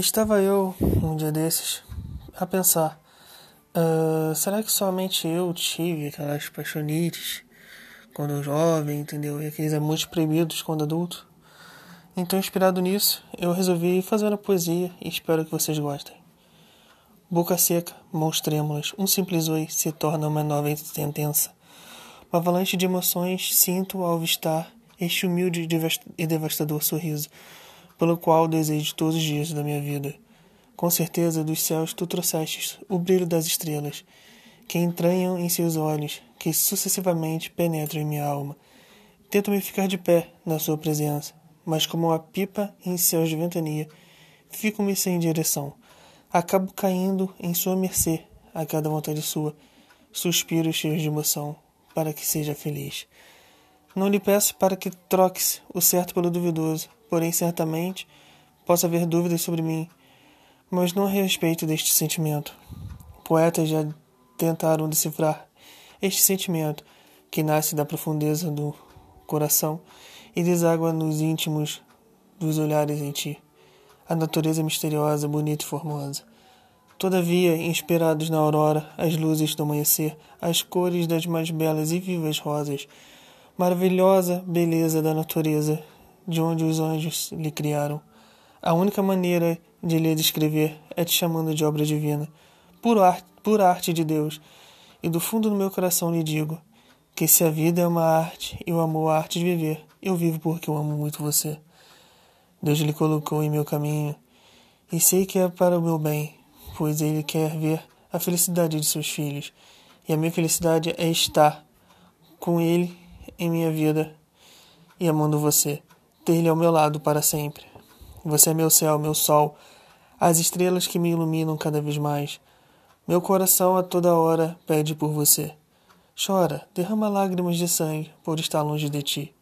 Estava eu, um dia desses, a pensar: uh, será que somente eu tive aquelas paixonites quando jovem, entendeu? E aqueles amores proibidos quando adulto? Então, inspirado nisso, eu resolvi fazer uma poesia e espero que vocês gostem. Boca seca, mãos trêmulas, um simples oi se torna uma nova sentença. Uma avalanche de emoções sinto ao avistar este humilde e devastador sorriso pelo qual desejo todos os dias da minha vida. Com certeza dos céus tu trouxestes o brilho das estrelas, que entranham em seus olhos, que sucessivamente penetram em minha alma. Tento-me ficar de pé na sua presença, mas como uma pipa em céus de ventania, fico-me sem direção. Acabo caindo em sua mercê a cada vontade sua, suspiro cheio de emoção, para que seja feliz. Não lhe peço para que troques o certo pelo duvidoso, porém certamente possa haver dúvidas sobre mim, mas não a respeito deste sentimento. Poetas já tentaram decifrar este sentimento que nasce da profundeza do coração e deságua nos íntimos dos olhares em ti. A natureza misteriosa, bonita e formosa. Todavia, inspirados na aurora, as luzes do amanhecer, as cores das mais belas e vivas rosas, maravilhosa beleza da natureza de onde os anjos lhe criaram. A única maneira de lhe descrever é te chamando de obra divina, pura arte, pura arte de Deus. E do fundo do meu coração lhe digo que se a vida é uma arte e o amor a arte de viver, eu vivo porque eu amo muito você. Deus lhe colocou em meu caminho e sei que é para o meu bem, pois ele quer ver a felicidade de seus filhos. E a minha felicidade é estar com ele em minha vida e amando você ter Ele ao meu lado para sempre. Você é meu céu, meu sol, as estrelas que me iluminam cada vez mais. Meu coração a toda hora pede por você. Chora, derrama lágrimas de sangue por estar longe de ti.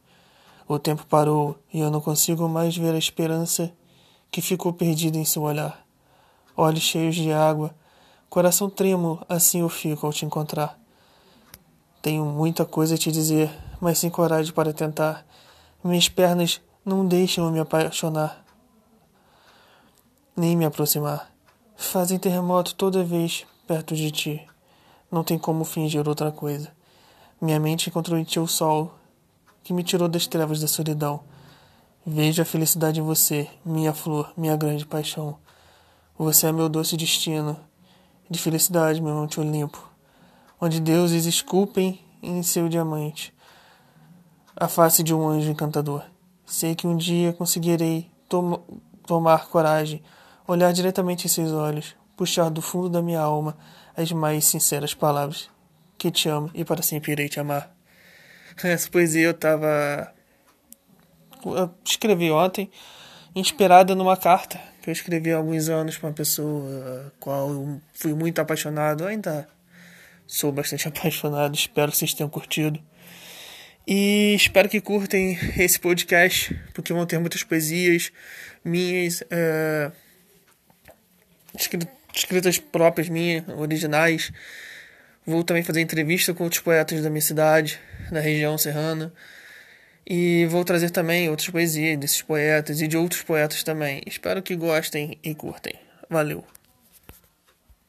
O tempo parou e eu não consigo mais ver a esperança que ficou perdida em seu olhar. Olhos cheios de água, coração trêmulo, assim eu fico ao te encontrar. Tenho muita coisa a te dizer, mas sem coragem para tentar. Minhas pernas não deixam me apaixonar, nem me aproximar. Fazem terremoto toda vez perto de ti. Não tem como fingir outra coisa. Minha mente encontrou em ti o sol que me tirou das trevas da solidão. Vejo a felicidade em você, minha flor, minha grande paixão. Você é meu doce destino de felicidade, meu Monte Olimpo, onde deuses esculpem em seu diamante a face de um anjo encantador. Sei que um dia conseguirei tom tomar coragem, olhar diretamente em seus olhos, puxar do fundo da minha alma as mais sinceras palavras. Que te amo e para sempre irei te amar. Essa poesia eu estava. Eu escrevi ontem, inspirada numa carta que eu escrevi há alguns anos para uma pessoa qual eu fui muito apaixonado. ainda sou bastante apaixonado, espero que vocês tenham curtido. E espero que curtem esse podcast, porque vão ter muitas poesias minhas, é, escritas próprias minhas, originais. Vou também fazer entrevista com outros poetas da minha cidade, da região serrana. E vou trazer também outras poesias desses poetas e de outros poetas também. Espero que gostem e curtem. Valeu!